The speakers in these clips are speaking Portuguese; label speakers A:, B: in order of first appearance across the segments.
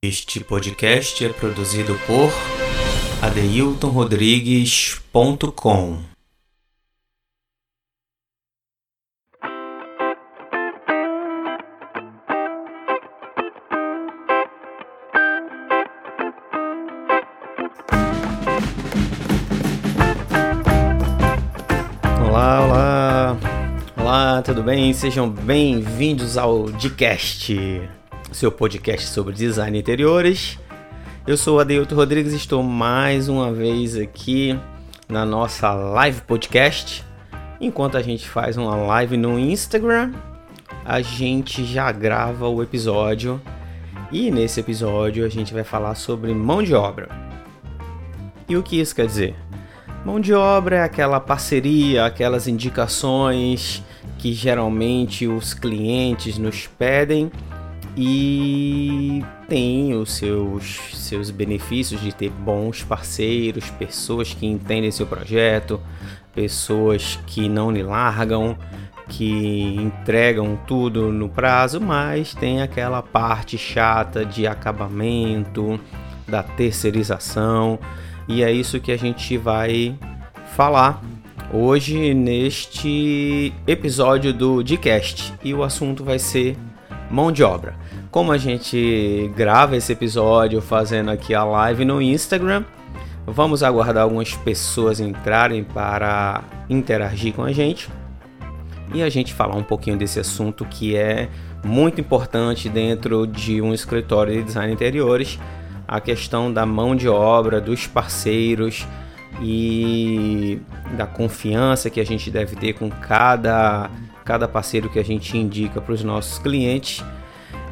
A: Este podcast é produzido por adeiltonrodrigues.com.
B: Olá, olá, olá, tudo bem? Sejam bem-vindos ao Dcast, seu podcast sobre design de interiores. Eu sou Adeilton Rodrigues e estou mais uma vez aqui na nossa live podcast. Enquanto a gente faz uma live no Instagram, a gente já grava o episódio e nesse episódio a gente vai falar sobre mão de obra. E o que isso quer dizer? Mão de obra é aquela parceria, aquelas indicações que geralmente os clientes nos pedem e tem os seus, seus benefícios de ter bons parceiros, pessoas que entendem seu projeto, pessoas que não lhe largam, que entregam tudo no prazo, mas tem aquela parte chata de acabamento, da terceirização, e é isso que a gente vai falar hoje neste episódio do Dcast. E o assunto vai ser mão de obra. Como a gente grava esse episódio fazendo aqui a live no Instagram, vamos aguardar algumas pessoas entrarem para interagir com a gente e a gente falar um pouquinho desse assunto que é muito importante dentro de um escritório de design interiores, a questão da mão de obra, dos parceiros e da confiança que a gente deve ter com cada, cada parceiro que a gente indica para os nossos clientes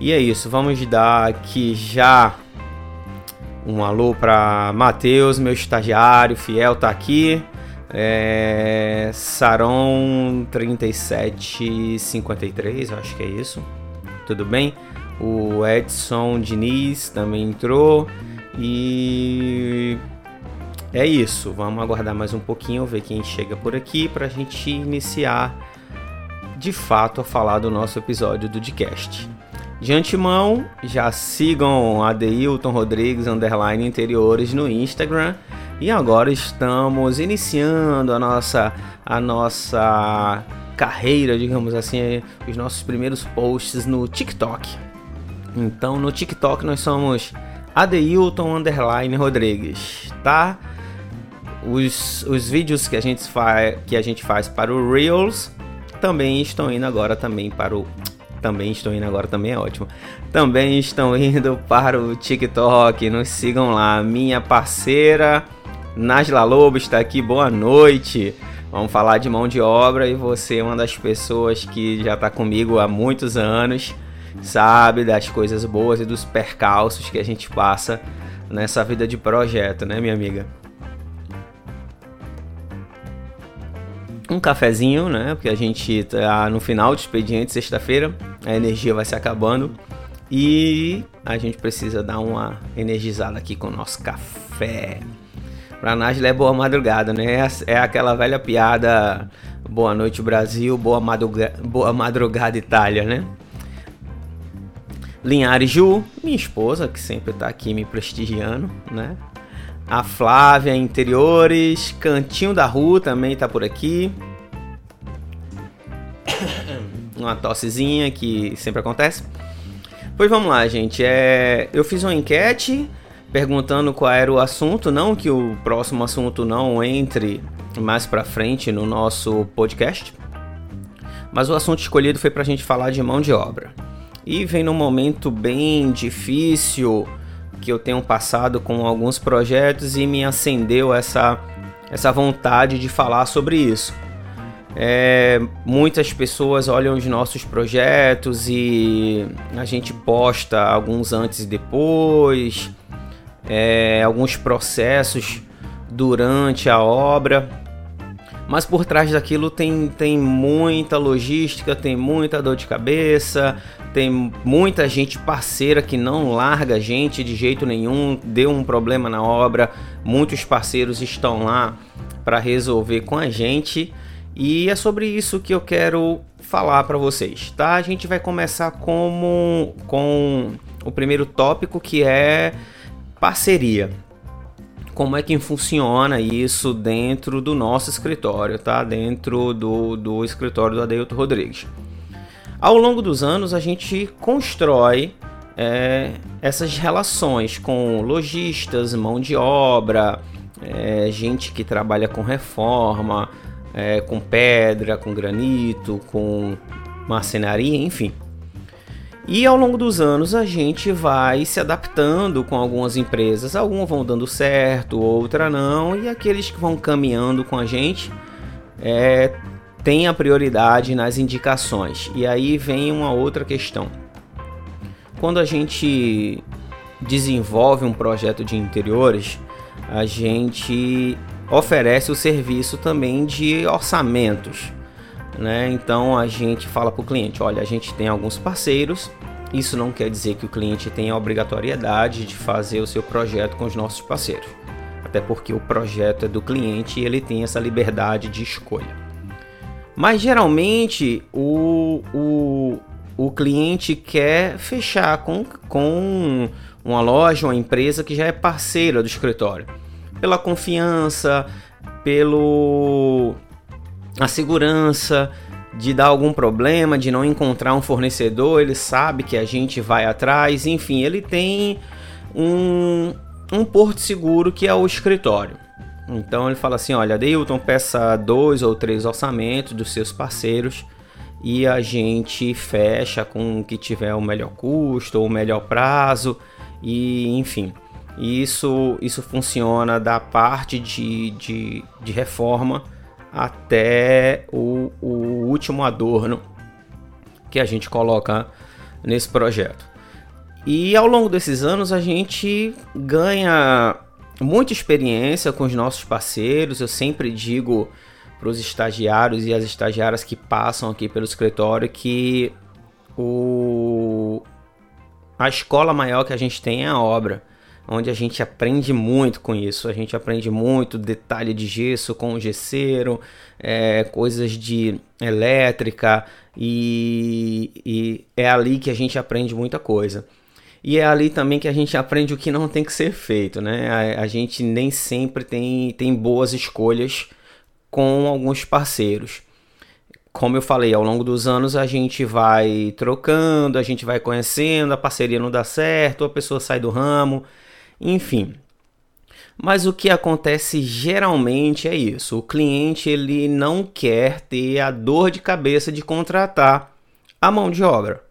B: e é isso, vamos dar aqui já um alô para Matheus, meu estagiário fiel, tá aqui. É, Saron 3753, eu acho que é isso. Tudo bem? O Edson Diniz também entrou. E é isso. Vamos aguardar mais um pouquinho, ver quem chega por aqui para a gente iniciar de fato a falar do nosso episódio do podcast. De antemão, já sigam a Deilton Rodrigues Underline Interiores no Instagram. E agora estamos iniciando a nossa, a nossa carreira, digamos assim, os nossos primeiros posts no TikTok. Então no TikTok nós somos Adeilton Underline Rodrigues, tá? Os, os vídeos que a, gente faz, que a gente faz para o Reels também estão indo agora também para o também estão indo agora, também é ótimo. Também estão indo para o TikTok, nos sigam lá. Minha parceira Nasla Lobo está aqui, boa noite. Vamos falar de mão de obra e você é uma das pessoas que já está comigo há muitos anos, sabe das coisas boas e dos percalços que a gente passa nessa vida de projeto, né, minha amiga? Um cafezinho, né? Porque a gente tá no final do expediente, sexta-feira, a energia vai se acabando e a gente precisa dar uma energizada aqui com o nosso café. Pra Nájila é boa madrugada, né? É aquela velha piada boa noite Brasil, boa, madruga boa madrugada Itália, né? Linhares Ju, minha esposa, que sempre tá aqui me prestigiando, né? A Flávia Interiores, Cantinho da Rua também tá por aqui. Uma tossezinha que sempre acontece. Pois vamos lá, gente. É, eu fiz uma enquete perguntando qual era o assunto, não que o próximo assunto não entre mais para frente no nosso podcast. Mas o assunto escolhido foi para a gente falar de mão de obra. E vem num momento bem difícil que eu tenho passado com alguns projetos e me acendeu essa, essa vontade de falar sobre isso. É, muitas pessoas olham os nossos projetos e a gente posta alguns antes e depois, é, alguns processos durante a obra, mas por trás daquilo tem, tem muita logística, tem muita dor de cabeça, tem muita gente parceira que não larga a gente de jeito nenhum, deu um problema na obra, muitos parceiros estão lá para resolver com a gente e é sobre isso que eu quero falar para vocês, tá? A gente vai começar como, com o primeiro tópico que é parceria. Como é que funciona isso dentro do nosso escritório, tá? Dentro do, do escritório do Adeilton Rodrigues. Ao longo dos anos, a gente constrói é, essas relações com lojistas, mão de obra, é, gente que trabalha com reforma, é, com pedra, com granito, com marcenaria, enfim. E ao longo dos anos a gente vai se adaptando com algumas empresas. Algumas vão dando certo, outra não. E aqueles que vão caminhando com a gente é, tem a prioridade nas indicações. E aí vem uma outra questão. Quando a gente desenvolve um projeto de interiores, a gente oferece o serviço também de orçamentos. Né? Então a gente fala para o cliente: olha, a gente tem alguns parceiros. Isso não quer dizer que o cliente tenha a obrigatoriedade de fazer o seu projeto com os nossos parceiros, até porque o projeto é do cliente e ele tem essa liberdade de escolha. Mas geralmente o, o, o cliente quer fechar com, com uma loja, uma empresa que já é parceira do escritório pela confiança, pelo a segurança de dar algum problema, de não encontrar um fornecedor, ele sabe que a gente vai atrás, enfim, ele tem um, um porto seguro que é o escritório. Então ele fala assim: olha, Deilton, peça dois ou três orçamentos dos seus parceiros e a gente fecha com o que tiver o melhor custo ou o melhor prazo, e enfim. E isso, isso funciona da parte de, de, de reforma até o, o último adorno que a gente coloca nesse projeto. E ao longo desses anos a gente ganha muita experiência com os nossos parceiros. Eu sempre digo para os estagiários e as estagiárias que passam aqui pelo escritório que o... a escola maior que a gente tem é a obra onde a gente aprende muito com isso. A gente aprende muito detalhe de gesso com o gesseiro, é, coisas de elétrica e, e é ali que a gente aprende muita coisa. E é ali também que a gente aprende o que não tem que ser feito, né? A, a gente nem sempre tem, tem boas escolhas com alguns parceiros como eu falei, ao longo dos anos a gente vai trocando, a gente vai conhecendo, a parceria não dá certo, a pessoa sai do ramo enfim. Mas o que acontece geralmente é isso: o cliente ele não quer ter a dor de cabeça de contratar a mão de obra.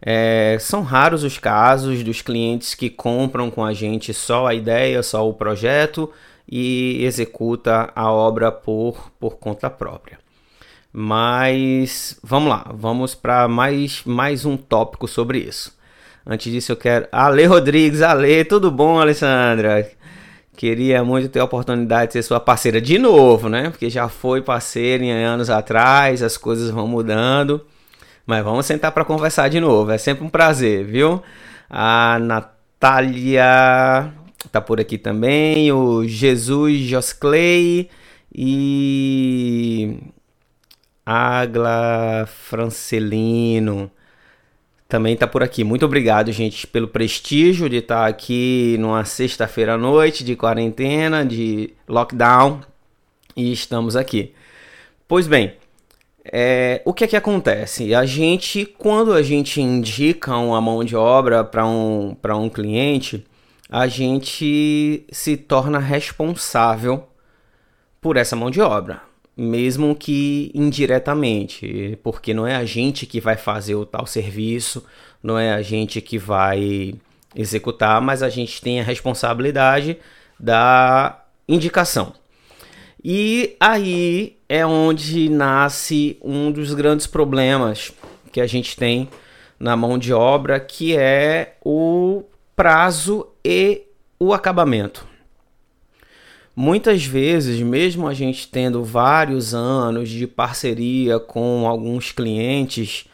B: É, são raros os casos dos clientes que compram com a gente só a ideia, só o projeto e executa a obra por, por conta própria. Mas vamos lá, vamos para mais, mais um tópico sobre isso. Antes disso, eu quero. Ale Rodrigues, Ale, tudo bom, Alessandra? Queria muito ter a oportunidade de ser sua parceira de novo, né? Porque já foi parceira em anos atrás, as coisas vão mudando. Mas vamos sentar para conversar de novo, é sempre um prazer, viu? A Natália tá por aqui também, o Jesus Josclay e Agla Francelino também está por aqui. Muito obrigado, gente, pelo prestígio de estar tá aqui numa sexta-feira à noite de quarentena, de lockdown, e estamos aqui. Pois bem, é, o que é que acontece? A gente, quando a gente indica uma mão de obra para um, um cliente, a gente se torna responsável por essa mão de obra mesmo que indiretamente, porque não é a gente que vai fazer o tal serviço, não é a gente que vai executar, mas a gente tem a responsabilidade da indicação. E aí é onde nasce um dos grandes problemas que a gente tem na mão de obra, que é o prazo e o acabamento. Muitas vezes, mesmo a gente tendo vários anos de parceria com alguns clientes,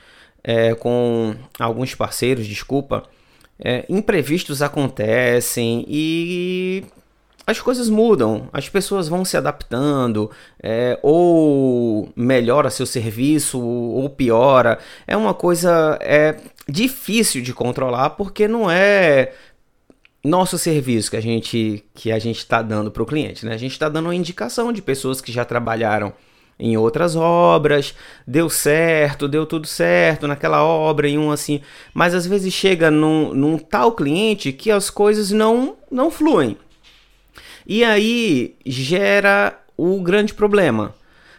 B: é, com alguns parceiros, desculpa, é, imprevistos acontecem e as coisas mudam, as pessoas vão se adaptando, é, ou melhora seu serviço, ou piora. É uma coisa é, difícil de controlar porque não é nosso serviço que a gente que a gente está dando para o cliente, né? A gente está dando uma indicação de pessoas que já trabalharam em outras obras, deu certo, deu tudo certo naquela obra em um assim, mas às vezes chega num, num tal cliente que as coisas não não fluem. E aí gera o grande problema.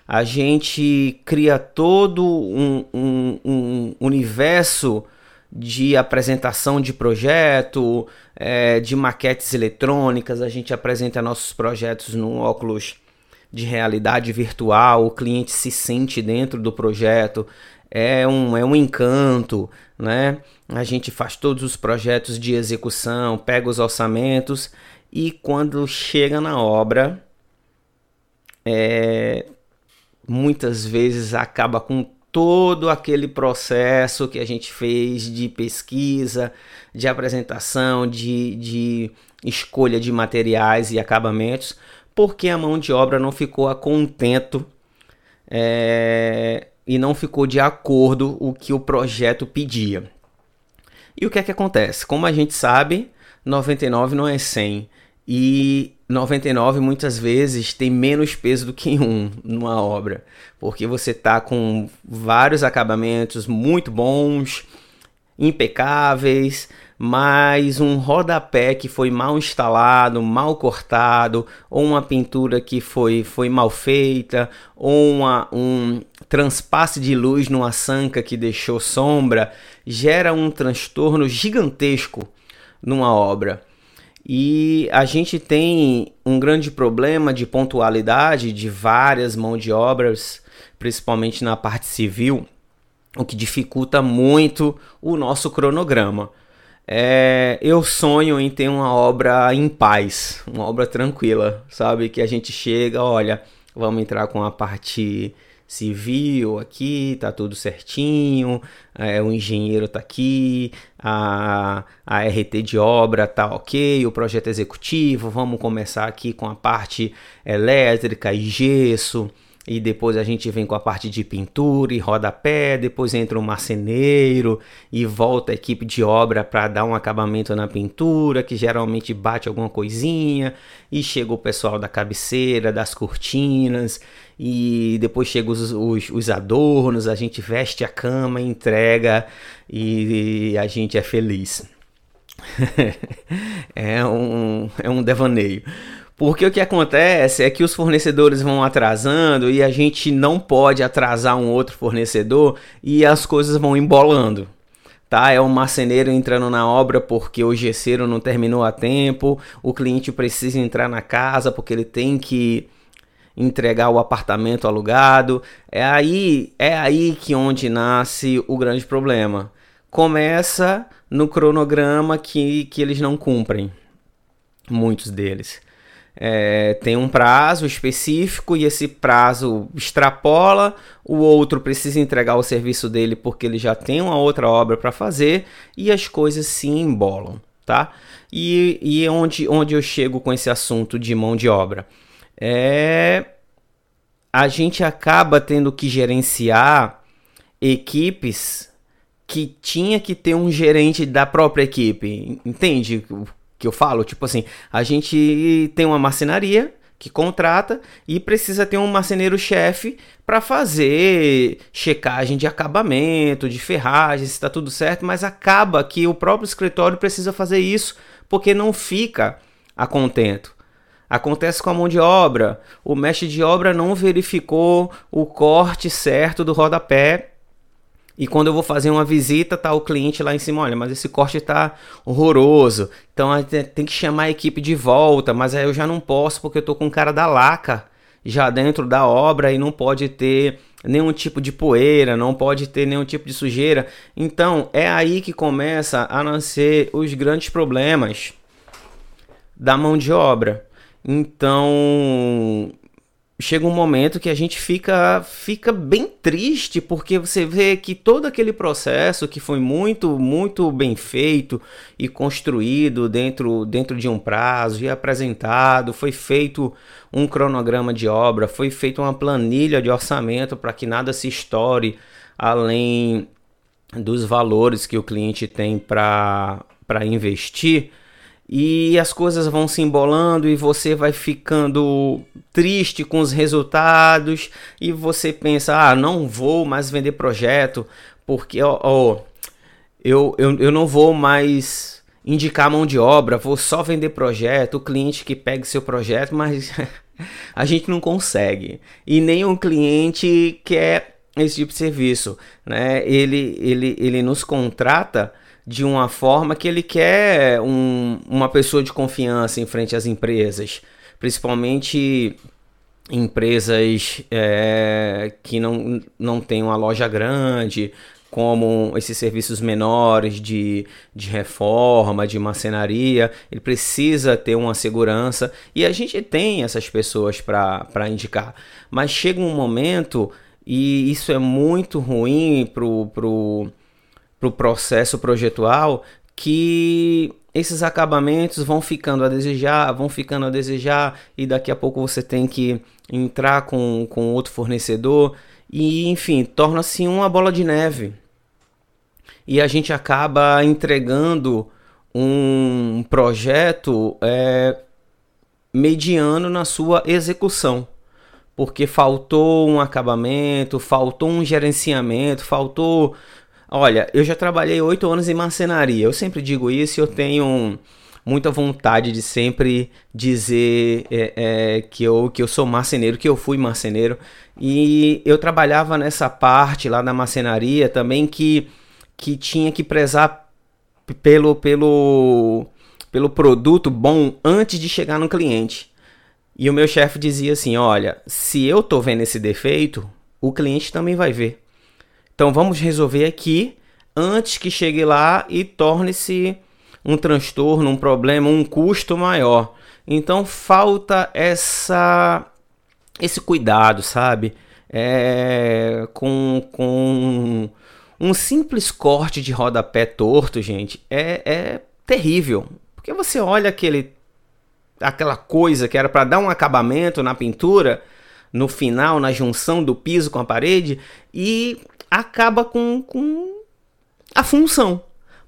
B: A gente cria todo um, um, um universo de apresentação de projeto, é, de maquetes eletrônicas, a gente apresenta nossos projetos no óculos de realidade virtual, o cliente se sente dentro do projeto, é um, é um encanto, né? A gente faz todos os projetos de execução, pega os orçamentos e quando chega na obra, é, muitas vezes acaba com todo aquele processo que a gente fez de pesquisa, de apresentação, de, de escolha de materiais e acabamentos, porque a mão de obra não ficou a contento é, e não ficou de acordo o que o projeto pedia. E o que é que acontece? Como a gente sabe, 99 não é 100 e 99 muitas vezes tem menos peso do que um numa obra, porque você está com vários acabamentos muito bons, impecáveis, mas um rodapé que foi mal instalado, mal cortado, ou uma pintura que foi, foi mal feita, ou uma, um transpasse de luz numa sanca que deixou sombra, gera um transtorno gigantesco numa obra. E a gente tem um grande problema de pontualidade de várias mãos de obras, principalmente na parte civil, o que dificulta muito o nosso cronograma. É, eu sonho em ter uma obra em paz, uma obra tranquila, sabe? Que a gente chega, olha, vamos entrar com a parte civil aqui, tá tudo certinho, é, o engenheiro tá aqui, a, a RT de obra tá ok, o projeto executivo, vamos começar aqui com a parte elétrica e gesso, e depois a gente vem com a parte de pintura e rodapé, depois entra o marceneiro e volta a equipe de obra para dar um acabamento na pintura, que geralmente bate alguma coisinha, e chega o pessoal da cabeceira, das cortinas, e depois chegam os, os, os adornos, a gente veste a cama, entrega e, e a gente é feliz. é, um, é um devaneio. Porque o que acontece é que os fornecedores vão atrasando e a gente não pode atrasar um outro fornecedor e as coisas vão embolando. Tá? É um marceneiro entrando na obra porque o gesseiro não terminou a tempo, o cliente precisa entrar na casa porque ele tem que entregar o apartamento alugado. É aí, é aí que onde nasce o grande problema. Começa no cronograma que, que eles não cumprem, muitos deles é, tem um prazo específico e esse prazo extrapola, o outro precisa entregar o serviço dele porque ele já tem uma outra obra para fazer e as coisas se embolam, tá? E, e onde, onde eu chego com esse assunto de mão de obra? É, a gente acaba tendo que gerenciar equipes que tinha que ter um gerente da própria equipe, entende? que eu falo, tipo assim, a gente tem uma marcenaria que contrata e precisa ter um marceneiro-chefe para fazer checagem de acabamento, de ferragem, se está tudo certo, mas acaba que o próprio escritório precisa fazer isso porque não fica a contento. Acontece com a mão de obra. O mestre de obra não verificou o corte certo do rodapé e quando eu vou fazer uma visita, tá o cliente lá em cima, olha, mas esse corte tá horroroso. Então tem que chamar a equipe de volta, mas aí eu já não posso porque eu tô com o cara da laca já dentro da obra e não pode ter nenhum tipo de poeira, não pode ter nenhum tipo de sujeira. Então é aí que começa a nascer os grandes problemas da mão de obra. Então chega um momento que a gente fica, fica bem triste, porque você vê que todo aquele processo que foi muito, muito bem feito e construído dentro, dentro de um prazo e apresentado, foi feito um cronograma de obra, foi feita uma planilha de orçamento para que nada se estoure além dos valores que o cliente tem para investir e as coisas vão se embolando e você vai ficando triste com os resultados e você pensa, ah, não vou mais vender projeto porque ó, ó eu, eu, eu não vou mais indicar mão de obra, vou só vender projeto, o cliente que pegue seu projeto, mas a gente não consegue. E o cliente quer esse tipo de serviço, né? Ele, ele, ele nos contrata de uma forma que ele quer um, uma pessoa de confiança em frente às empresas, principalmente empresas é, que não, não têm uma loja grande, como esses serviços menores de, de reforma, de marcenaria, ele precisa ter uma segurança e a gente tem essas pessoas para indicar. Mas chega um momento, e isso é muito ruim para o pro, para o processo projetual que esses acabamentos vão ficando a desejar, vão ficando a desejar e daqui a pouco você tem que entrar com, com outro fornecedor e enfim, torna-se uma bola de neve. E a gente acaba entregando um projeto é, mediano na sua execução. Porque faltou um acabamento, faltou um gerenciamento, faltou Olha, eu já trabalhei oito anos em marcenaria. Eu sempre digo isso eu tenho muita vontade de sempre dizer é, é, que, eu, que eu sou marceneiro, que eu fui marceneiro. E eu trabalhava nessa parte lá da marcenaria também que, que tinha que prezar pelo, pelo, pelo produto bom antes de chegar no cliente. E o meu chefe dizia assim: Olha, se eu tô vendo esse defeito, o cliente também vai ver. Então vamos resolver aqui antes que chegue lá e torne-se um transtorno, um problema, um custo maior. Então falta essa esse cuidado, sabe? É, com, com um simples corte de rodapé torto, gente, é, é terrível. Porque você olha aquele aquela coisa que era para dar um acabamento na pintura, no final, na junção do piso com a parede, e acaba com, com a função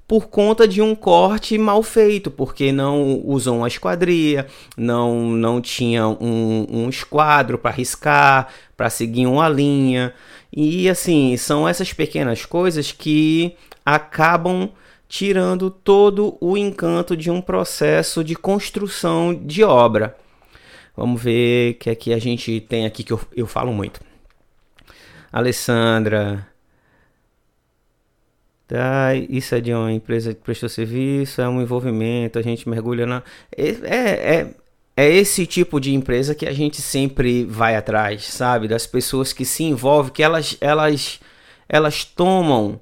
B: por conta de um corte mal feito, porque não usou uma esquadria, não, não tinha um, um esquadro para riscar, para seguir uma linha. E assim, são essas pequenas coisas que acabam tirando todo o encanto de um processo de construção de obra. Vamos ver o que é a gente tem aqui que eu, eu falo muito. Alessandra, Tá, isso é de uma empresa que prestou serviço, é um envolvimento, a gente mergulha na. É, é, é, é esse tipo de empresa que a gente sempre vai atrás, sabe? Das pessoas que se envolvem, que elas, elas, elas tomam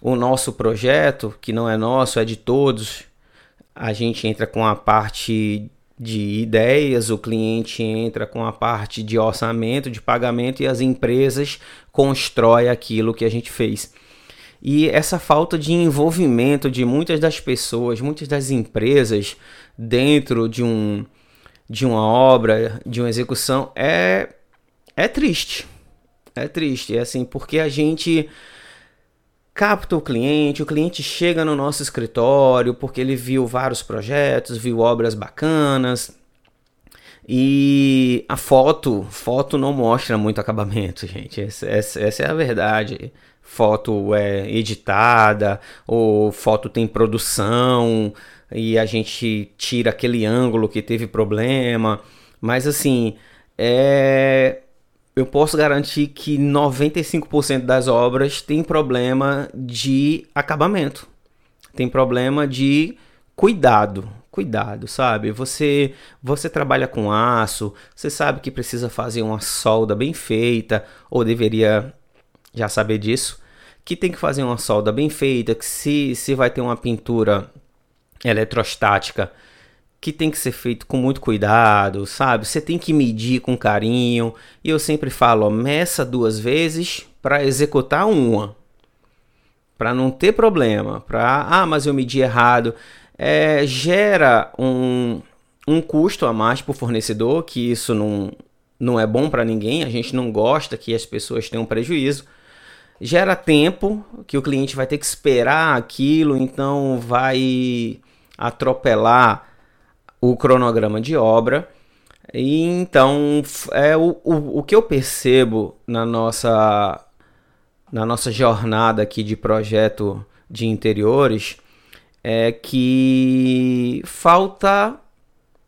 B: o nosso projeto, que não é nosso, é de todos. A gente entra com a parte de ideias, o cliente entra com a parte de orçamento, de pagamento e as empresas constroem aquilo que a gente fez. E essa falta de envolvimento de muitas das pessoas, muitas das empresas dentro de um de uma obra, de uma execução é é triste. É triste, é assim, porque a gente capta o cliente, o cliente chega no nosso escritório porque ele viu vários projetos, viu obras bacanas. E a foto, foto não mostra muito acabamento, gente. Essa, essa, essa é a verdade foto é editada ou foto tem produção e a gente tira aquele ângulo que teve problema. Mas assim, é... eu posso garantir que 95% das obras tem problema de acabamento. Tem problema de cuidado, cuidado, sabe? Você você trabalha com aço, você sabe que precisa fazer uma solda bem feita ou deveria já saber disso, que tem que fazer uma solda bem feita, que se, se vai ter uma pintura eletrostática, que tem que ser feito com muito cuidado, sabe? Você tem que medir com carinho. E eu sempre falo, ó, meça duas vezes para executar uma. Para não ter problema. Para, ah, mas eu medi errado. É, gera um, um custo a mais para o fornecedor, que isso não, não é bom para ninguém. A gente não gosta que as pessoas tenham prejuízo gera tempo que o cliente vai ter que esperar aquilo, então vai atropelar o cronograma de obra. E então é o, o, o que eu percebo na nossa na nossa jornada aqui de projeto de interiores é que falta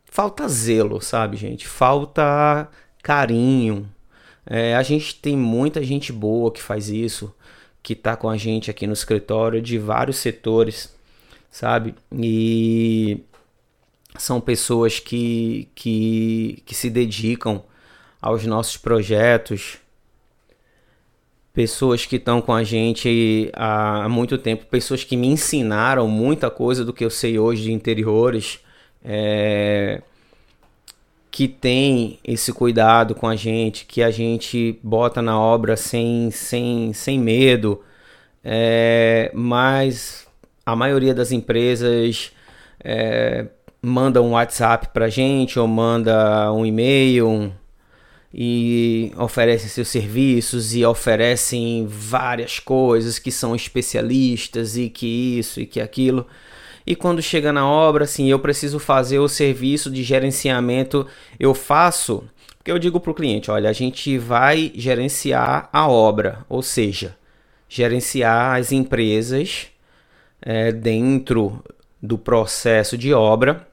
B: falta zelo, sabe, gente? Falta carinho. É, a gente tem muita gente boa que faz isso, que está com a gente aqui no escritório de vários setores, sabe? E são pessoas que, que, que se dedicam aos nossos projetos, pessoas que estão com a gente há muito tempo, pessoas que me ensinaram muita coisa do que eu sei hoje de interiores, é, que tem esse cuidado com a gente, que a gente bota na obra sem, sem, sem medo, é, mas a maioria das empresas é, manda um WhatsApp pra gente ou manda um e-mail e oferecem seus serviços e oferecem várias coisas que são especialistas e que isso e que aquilo. E quando chega na obra, assim, eu preciso fazer o serviço de gerenciamento, eu faço, porque eu digo para o cliente, olha, a gente vai gerenciar a obra, ou seja, gerenciar as empresas é, dentro do processo de obra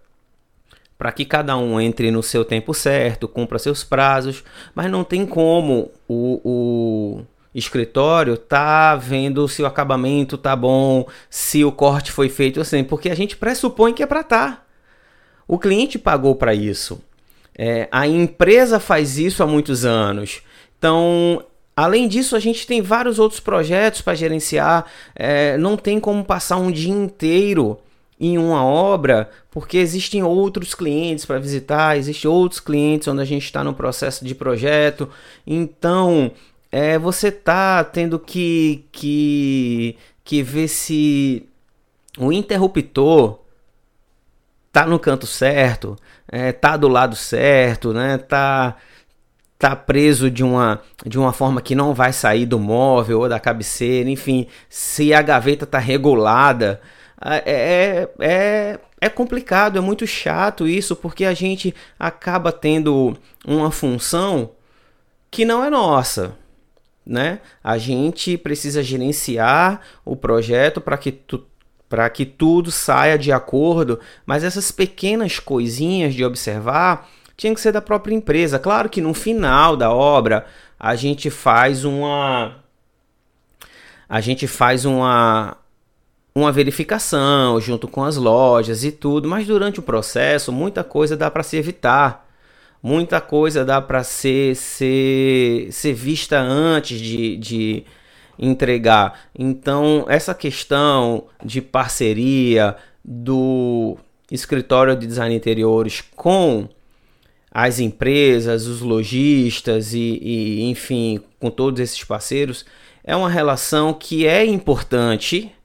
B: para que cada um entre no seu tempo certo, cumpra seus prazos, mas não tem como o, o escritório tá vendo se o acabamento tá bom, se o corte foi feito assim, porque a gente pressupõe que é para tá. O cliente pagou para isso. É, a empresa faz isso há muitos anos. Então, além disso, a gente tem vários outros projetos para gerenciar. É, não tem como passar um dia inteiro em uma obra, porque existem outros clientes para visitar, existem outros clientes onde a gente está no processo de projeto. Então, é, você tá tendo que, que, que ver se o interruptor tá no canto certo, é, tá do lado certo, né? Tá tá preso de uma, de uma forma que não vai sair do móvel ou da cabeceira, enfim, se a gaveta tá regulada, é, é, é, é complicado, é muito chato isso, porque a gente acaba tendo uma função que não é nossa. Né? A gente precisa gerenciar o projeto para que tu, para que tudo saia de acordo, mas essas pequenas coisinhas de observar tinha que ser da própria empresa. Claro que no final da obra a gente faz uma a gente faz uma uma verificação junto com as lojas e tudo, mas durante o processo muita coisa dá para se evitar. Muita coisa dá para ser, ser, ser vista antes de, de entregar. Então, essa questão de parceria do escritório de design interiores com as empresas, os lojistas e, e, enfim, com todos esses parceiros, é uma relação que é importante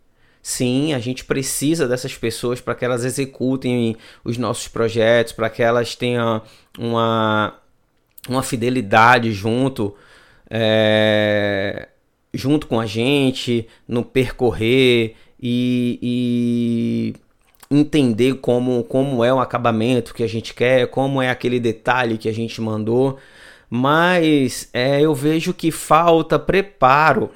B: Sim, a gente precisa dessas pessoas para que elas executem os nossos projetos, para que elas tenham uma, uma fidelidade junto, é, junto com a gente, no percorrer e, e entender como, como é o acabamento que a gente quer, como é aquele detalhe que a gente mandou. Mas é, eu vejo que falta preparo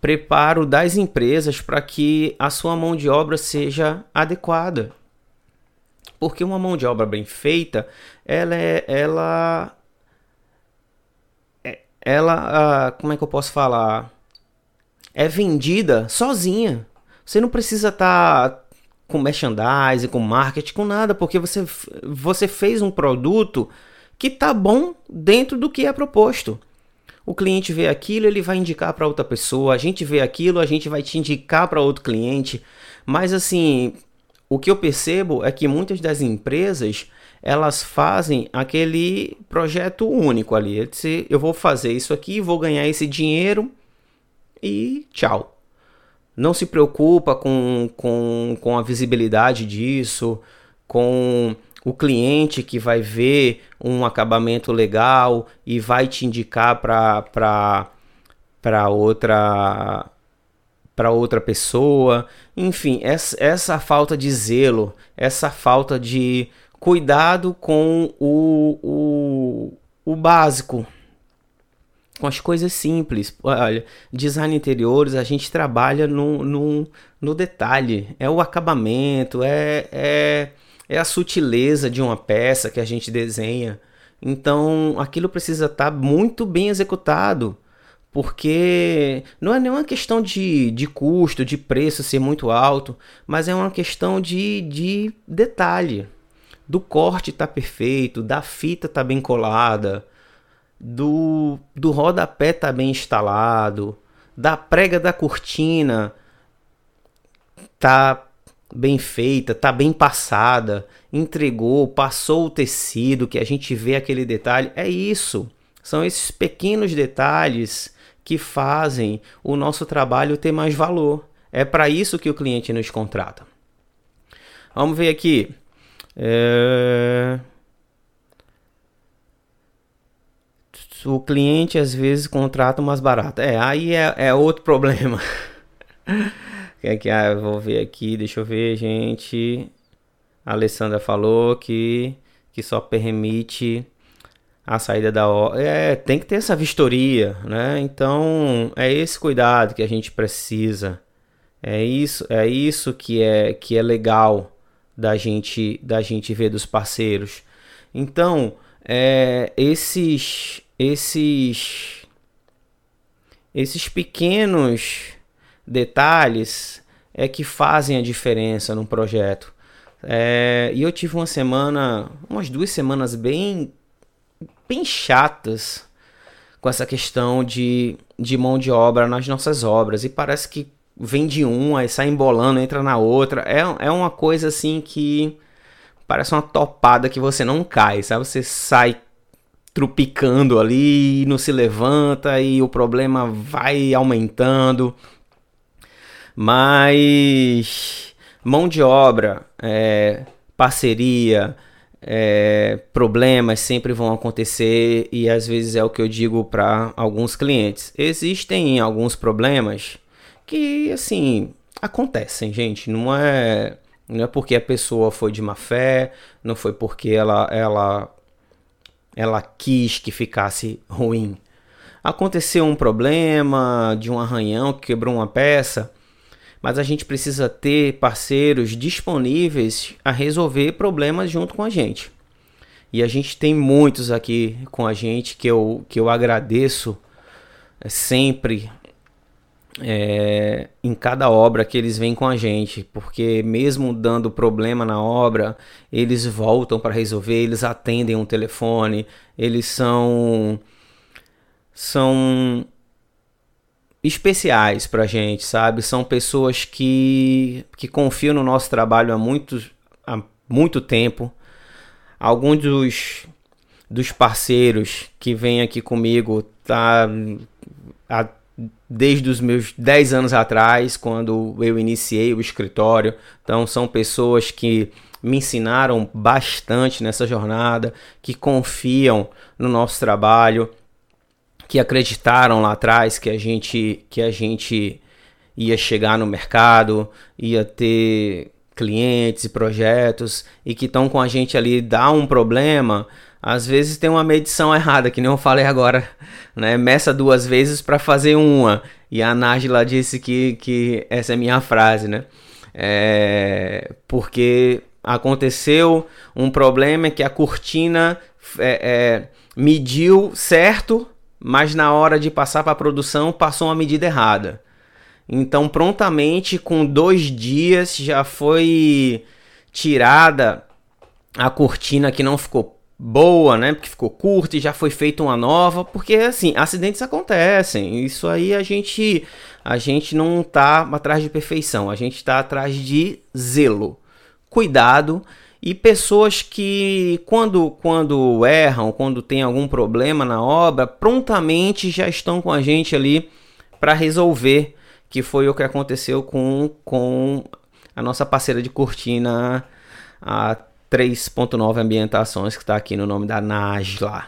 B: preparo das empresas para que a sua mão de obra seja adequada. Porque uma mão de obra bem feita, ela é, ela é, ela, ah, como é que eu posso falar? É vendida sozinha. Você não precisa estar tá com merchandising, com marketing, com nada, porque você, você fez um produto que tá bom dentro do que é proposto. O cliente vê aquilo, ele vai indicar para outra pessoa. A gente vê aquilo, a gente vai te indicar para outro cliente. Mas assim, o que eu percebo é que muitas das empresas elas fazem aquele projeto único ali. Eu vou fazer isso aqui, vou ganhar esse dinheiro e tchau. Não se preocupa com, com, com a visibilidade disso, com o cliente que vai ver um acabamento legal e vai te indicar para outra para outra pessoa. Enfim, essa, essa falta de zelo, essa falta de cuidado com o, o, o básico, com as coisas simples. Olha, design interiores, a gente trabalha no, no, no detalhe, é o acabamento, é, é, é a sutileza de uma peça que a gente desenha. Então, aquilo precisa estar tá muito bem executado porque não é nenhuma questão de, de custo, de preço ser muito alto, mas é uma questão de, de detalhe. Do corte tá perfeito, da fita tá bem colada, do, do rodapé tá bem instalado, da prega da cortina tá bem feita, tá bem passada, entregou, passou o tecido, que a gente vê aquele detalhe. É isso. São esses pequenos detalhes que fazem o nosso trabalho ter mais valor. É para isso que o cliente nos contrata. Vamos ver aqui. É... O cliente às vezes contrata mais barato. É, aí é, é outro problema. Que que ah, vou ver aqui, deixa eu ver, gente. A Alessandra falou que que só permite a saída da hora. É, tem que ter essa vistoria, né? Então, é esse cuidado que a gente precisa. É isso, é isso que é que é legal da gente da gente ver dos parceiros. Então, é, esses esses esses pequenos detalhes é que fazem a diferença num projeto. É, e eu tive uma semana, umas duas semanas bem bem chatas com essa questão de, de mão de obra nas nossas obras. E parece que vem de um, aí sai embolando, entra na outra. É, é uma coisa assim que parece uma topada que você não cai, sabe? Você sai trupicando ali, não se levanta e o problema vai aumentando. Mas mão de obra, é, parceria, é, problemas sempre vão acontecer e às vezes é o que eu digo para alguns clientes. Existem alguns problemas que assim acontecem, gente. Não é não é porque a pessoa foi de má fé, não foi porque ela ela ela quis que ficasse ruim. Aconteceu um problema de um arranhão que quebrou uma peça mas a gente precisa ter parceiros disponíveis a resolver problemas junto com a gente. E a gente tem muitos aqui com a gente que eu, que eu agradeço é, sempre é, em cada obra que eles vêm com a gente, porque mesmo dando problema na obra, eles voltam para resolver, eles atendem um telefone, eles são são especiais pra gente, sabe? São pessoas que, que confiam no nosso trabalho há muito, há muito tempo. Alguns dos, dos parceiros que vêm aqui comigo tá desde os meus 10 anos atrás, quando eu iniciei o escritório. Então são pessoas que me ensinaram bastante nessa jornada, que confiam no nosso trabalho que acreditaram lá atrás que a gente que a gente ia chegar no mercado, ia ter clientes e projetos e que estão com a gente ali dá um problema, às vezes tem uma medição errada, que nem eu falei agora, né? Meça duas vezes para fazer uma. E a Nájila disse que, que essa é minha frase, né? É, porque aconteceu um problema que a cortina é, é, mediu certo, mas na hora de passar para a produção passou uma medida errada. Então, prontamente, com dois dias, já foi tirada a cortina que não ficou boa, né? Porque ficou curta e já foi feita uma nova. Porque, assim, acidentes acontecem. Isso aí a gente, a gente não tá atrás de perfeição, a gente está atrás de zelo cuidado e pessoas que quando quando erram, quando tem algum problema na obra, prontamente já estão com a gente ali para resolver, que foi o que aconteceu com, com a nossa parceira de cortina, a 3.9 Ambientações, que está aqui no nome da Najla.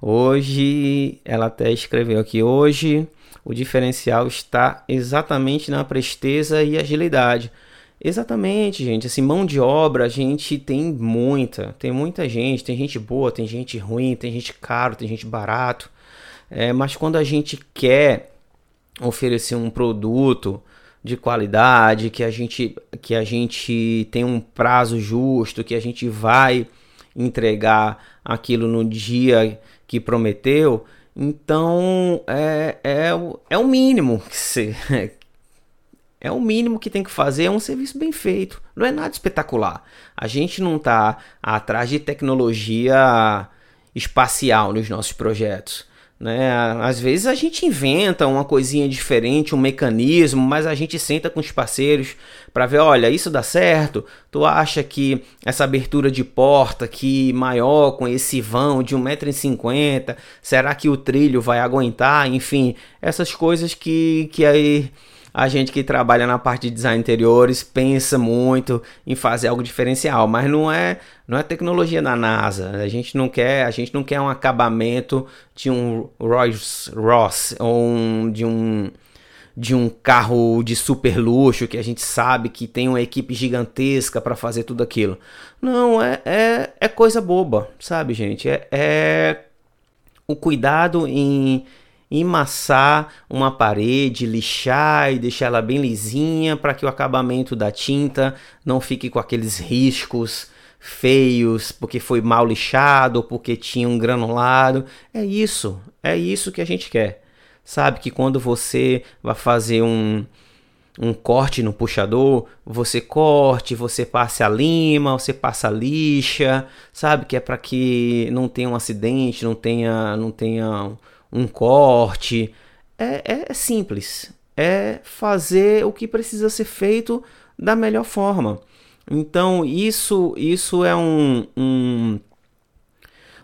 B: Hoje, ela até escreveu aqui, hoje o diferencial está exatamente na presteza e agilidade. Exatamente, gente. Assim, mão de obra a gente tem muita. Tem muita gente. Tem gente boa, tem gente ruim, tem gente caro, tem gente barato. É, mas quando a gente quer oferecer um produto de qualidade, que a gente que a gente tem um prazo justo, que a gente vai entregar aquilo no dia que prometeu, então é, é, é o mínimo que se, é o mínimo que tem que fazer, é um serviço bem feito. Não é nada espetacular. A gente não está atrás de tecnologia espacial nos nossos projetos. Né? Às vezes a gente inventa uma coisinha diferente, um mecanismo, mas a gente senta com os parceiros para ver, olha, isso dá certo? Tu acha que essa abertura de porta aqui maior, com esse vão de 1,50m, será que o trilho vai aguentar? Enfim, essas coisas que, que aí a gente que trabalha na parte de design interiores pensa muito em fazer algo diferencial, mas não é não é tecnologia da NASA. A gente não quer a gente não quer um acabamento de um Rolls Royce ou um, de um de um carro de super luxo que a gente sabe que tem uma equipe gigantesca para fazer tudo aquilo. Não, é, é, é coisa boba, sabe, gente? É, é o cuidado em emassar uma parede, lixar e deixar ela bem lisinha para que o acabamento da tinta não fique com aqueles riscos feios porque foi mal lixado porque tinha um granulado. É isso, é isso que a gente quer. Sabe que quando você vai fazer um, um corte no puxador, você corte, você passe a lima, você passa a lixa, sabe que é para que não tenha um acidente, não tenha, não tenha um corte. É, é, é simples. É fazer o que precisa ser feito da melhor forma. Então, isso, isso é um, um,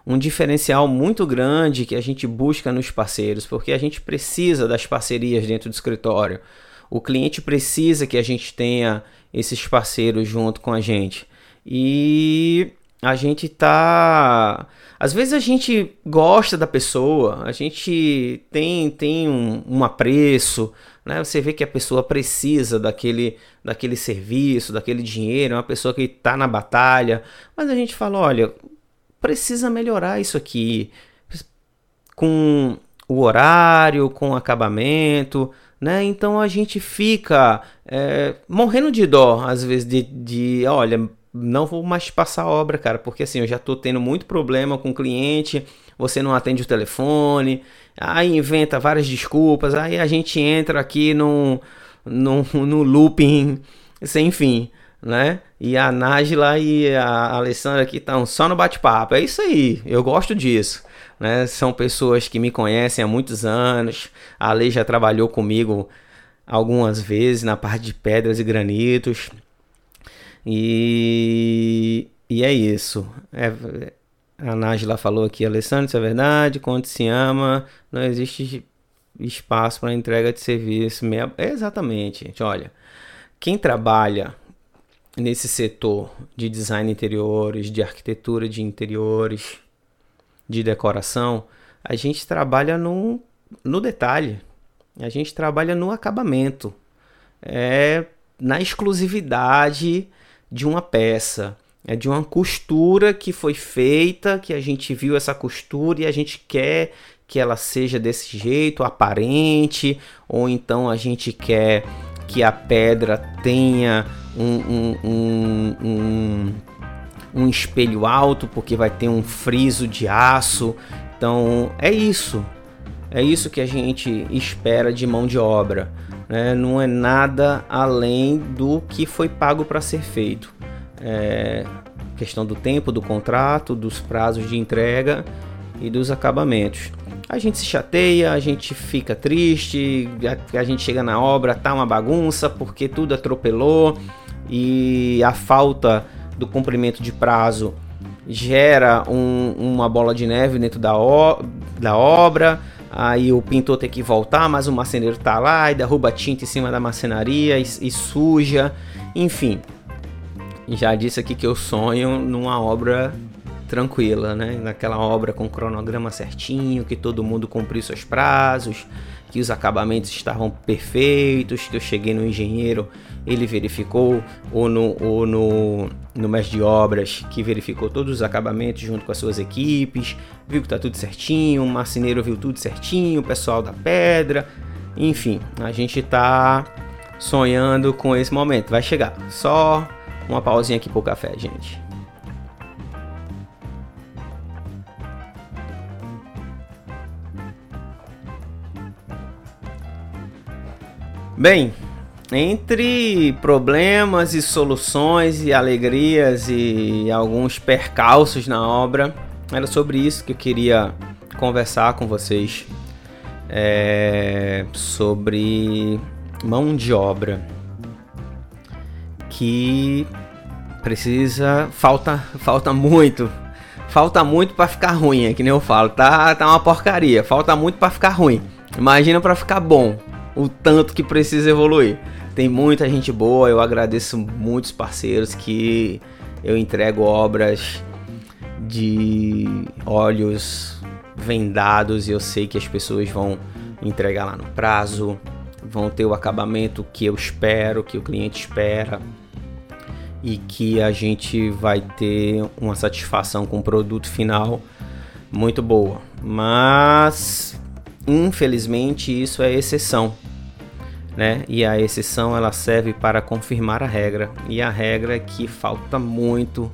B: um diferencial muito grande que a gente busca nos parceiros, porque a gente precisa das parcerias dentro do escritório. O cliente precisa que a gente tenha esses parceiros junto com a gente. E a gente tá às vezes a gente gosta da pessoa, a gente tem, tem um, um apreço, né? Você vê que a pessoa precisa daquele, daquele serviço, daquele dinheiro, é uma pessoa que está na batalha, mas a gente fala, olha, precisa melhorar isso aqui com o horário, com o acabamento, né? Então a gente fica é, morrendo de dó, às vezes, de, de olha, não vou mais passar obra, cara, porque assim, eu já tô tendo muito problema com o cliente, você não atende o telefone, aí inventa várias desculpas, aí a gente entra aqui no, no, looping sem fim, né? E a Nájila e a Alessandra aqui estão só no bate-papo, é isso aí, eu gosto disso. Né? São pessoas que me conhecem há muitos anos, a Lei já trabalhou comigo algumas vezes na parte de pedras e granitos, e, e é isso. É, a Nájila falou aqui, Alessandro, isso é verdade. Quando se ama, não existe espaço para entrega de serviço. Meia... É exatamente, gente. Olha, quem trabalha nesse setor de design interiores, de arquitetura de interiores, de decoração, a gente trabalha no, no detalhe. A gente trabalha no acabamento. É na exclusividade de uma peça, é de uma costura que foi feita, que a gente viu essa costura e a gente quer que ela seja desse jeito, aparente, ou então a gente quer que a pedra tenha um, um, um, um, um espelho alto, porque vai ter um friso de aço. Então é isso, é isso que a gente espera de mão de obra né, não é nada além do que foi pago para ser feito. É questão do tempo do contrato, dos prazos de entrega e dos acabamentos. A gente se chateia, a gente fica triste, a, a gente chega na obra, tá uma bagunça porque tudo atropelou, e a falta do cumprimento de prazo gera um, uma bola de neve dentro da, o, da obra. Aí o pintor tem que voltar, mas o marceneiro tá lá e derruba tinta em cima da marcenaria e, e suja. Enfim, já disse aqui que eu sonho numa obra tranquila, né? Naquela obra com cronograma certinho, que todo mundo cumpriu seus prazos, que os acabamentos estavam perfeitos, que eu cheguei no engenheiro, ele verificou, ou no, ou no, no mestre de obras, que verificou todos os acabamentos junto com as suas equipes, viu que tá tudo certinho, o marceneiro viu tudo certinho, o pessoal da pedra, enfim, a gente tá sonhando com esse momento, vai chegar. Só uma pausinha aqui pro café, gente. Bem, entre problemas e soluções e alegrias e alguns percalços na obra, era sobre isso que eu queria conversar com vocês. É, sobre mão de obra que precisa falta falta muito falta muito para ficar ruim é que nem eu falo tá tá uma porcaria falta muito para ficar ruim imagina para ficar bom o tanto que precisa evoluir. Tem muita gente boa, eu agradeço muitos parceiros que eu entrego obras de olhos vendados e eu sei que as pessoas vão entregar lá no prazo, vão ter o acabamento que eu espero, que o cliente espera e que a gente vai ter uma satisfação com o produto final muito boa. Mas infelizmente isso é exceção né? E a exceção ela serve para confirmar a regra. E a regra é que falta muito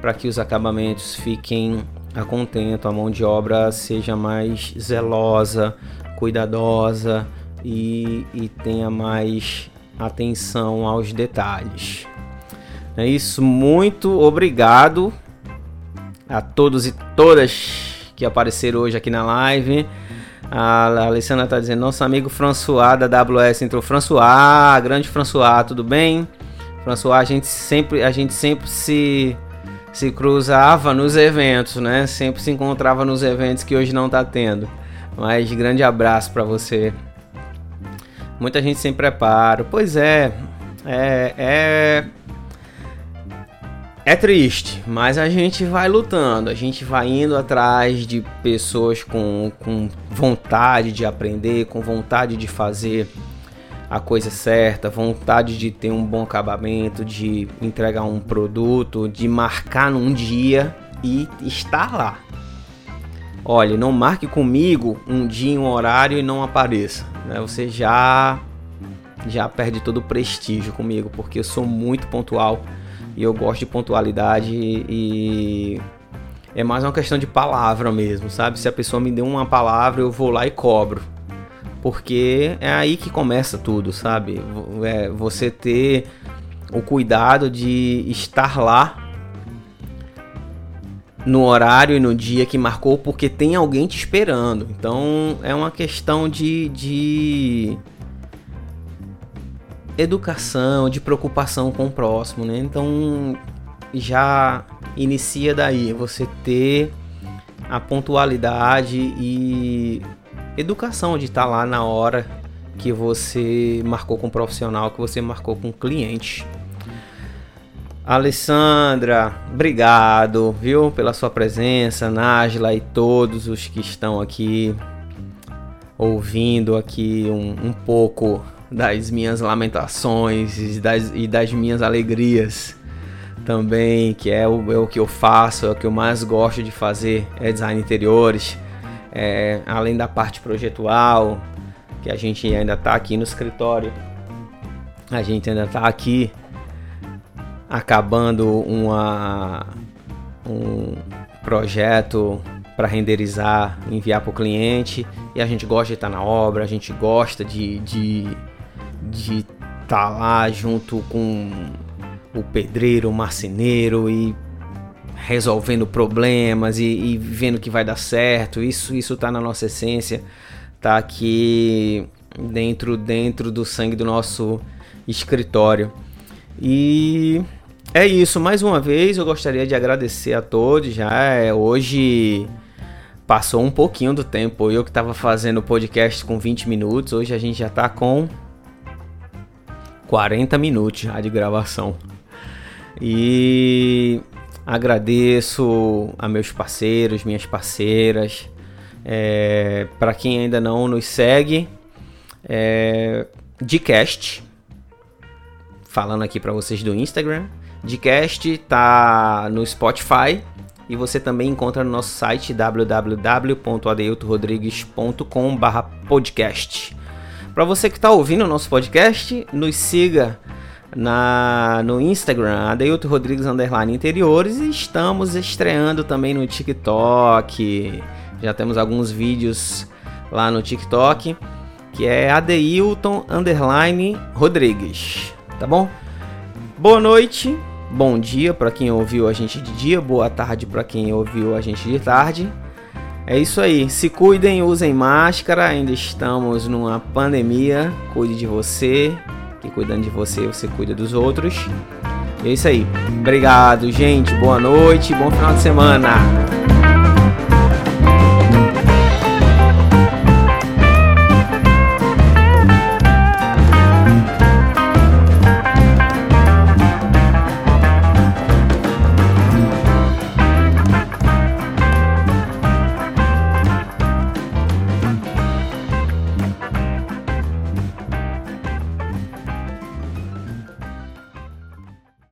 B: para que os acabamentos fiquem a contento, a mão de obra seja mais zelosa, cuidadosa e, e tenha mais atenção aos detalhes. É isso, muito obrigado a todos e todas que apareceram hoje aqui na live. A Alessandra tá dizendo, nosso amigo François da AWS entrou. François, grande François, tudo bem? François, a gente sempre, a gente sempre se, se cruzava nos eventos, né? Sempre se encontrava nos eventos que hoje não tá tendo. Mas grande abraço para você. Muita gente sem preparo. Pois é, é, é é triste, mas a gente vai lutando, a gente vai indo atrás de pessoas com, com vontade de aprender, com vontade de fazer a coisa certa, vontade de ter um bom acabamento, de entregar um produto, de marcar num dia e estar lá. Olha, não marque comigo um dia, um horário e não apareça. Né? Você já já perde todo o prestígio comigo, porque eu sou muito pontual e eu gosto de pontualidade e é mais uma questão de palavra mesmo, sabe? Se a pessoa me deu uma palavra, eu vou lá e cobro. Porque é aí que começa tudo, sabe? É você ter o cuidado de estar lá no horário e no dia que marcou, porque tem alguém te esperando. Então é uma questão de, de educação, de preocupação com o próximo, né? Então já inicia daí você ter a pontualidade e educação de estar lá na hora que você marcou com o profissional, que você marcou com o cliente. Alessandra, obrigado, viu, pela sua presença, Nájila e todos os que estão aqui ouvindo aqui um, um pouco das minhas lamentações e das, e das minhas alegrias também, que é o, é o que eu faço, é o que eu mais gosto de fazer, é design interiores, é, além da parte projetual, que a gente ainda está aqui no escritório, a gente ainda está aqui acabando uma, um projeto para renderizar, enviar para o cliente e a gente gosta de estar tá na obra, a gente gosta de, de de estar tá lá junto com o pedreiro, o marceneiro e resolvendo problemas e, e, vendo que vai dar certo. Isso isso tá na nossa essência, tá aqui dentro dentro do sangue do nosso escritório. E é isso, mais uma vez eu gostaria de agradecer a todos. Já é, hoje passou um pouquinho do tempo. Eu que estava fazendo o podcast com 20 minutos, hoje a gente já está com 40 minutos já de gravação. E agradeço a meus parceiros, minhas parceiras. É, Para quem ainda não nos segue, é, Dcast, falando aqui para vocês do Instagram. Dcast tá no Spotify e você também encontra no nosso site www.adeiltorodrigues.com/podcast. Para você que está ouvindo o nosso podcast, nos siga na, no Instagram, Adeilto Rodrigues Underline Interiores, e estamos estreando também no TikTok. Já temos alguns vídeos lá no TikTok, que é Adeilton Underline Rodrigues, tá bom? Boa noite, bom dia para quem ouviu a gente de dia, boa tarde para quem ouviu a gente de tarde. É isso aí. Se cuidem, usem máscara. Ainda estamos numa pandemia. Cuide de você. Que cuidando de você, você cuida dos outros. E é isso aí. Obrigado, gente. Boa noite. Bom final de semana.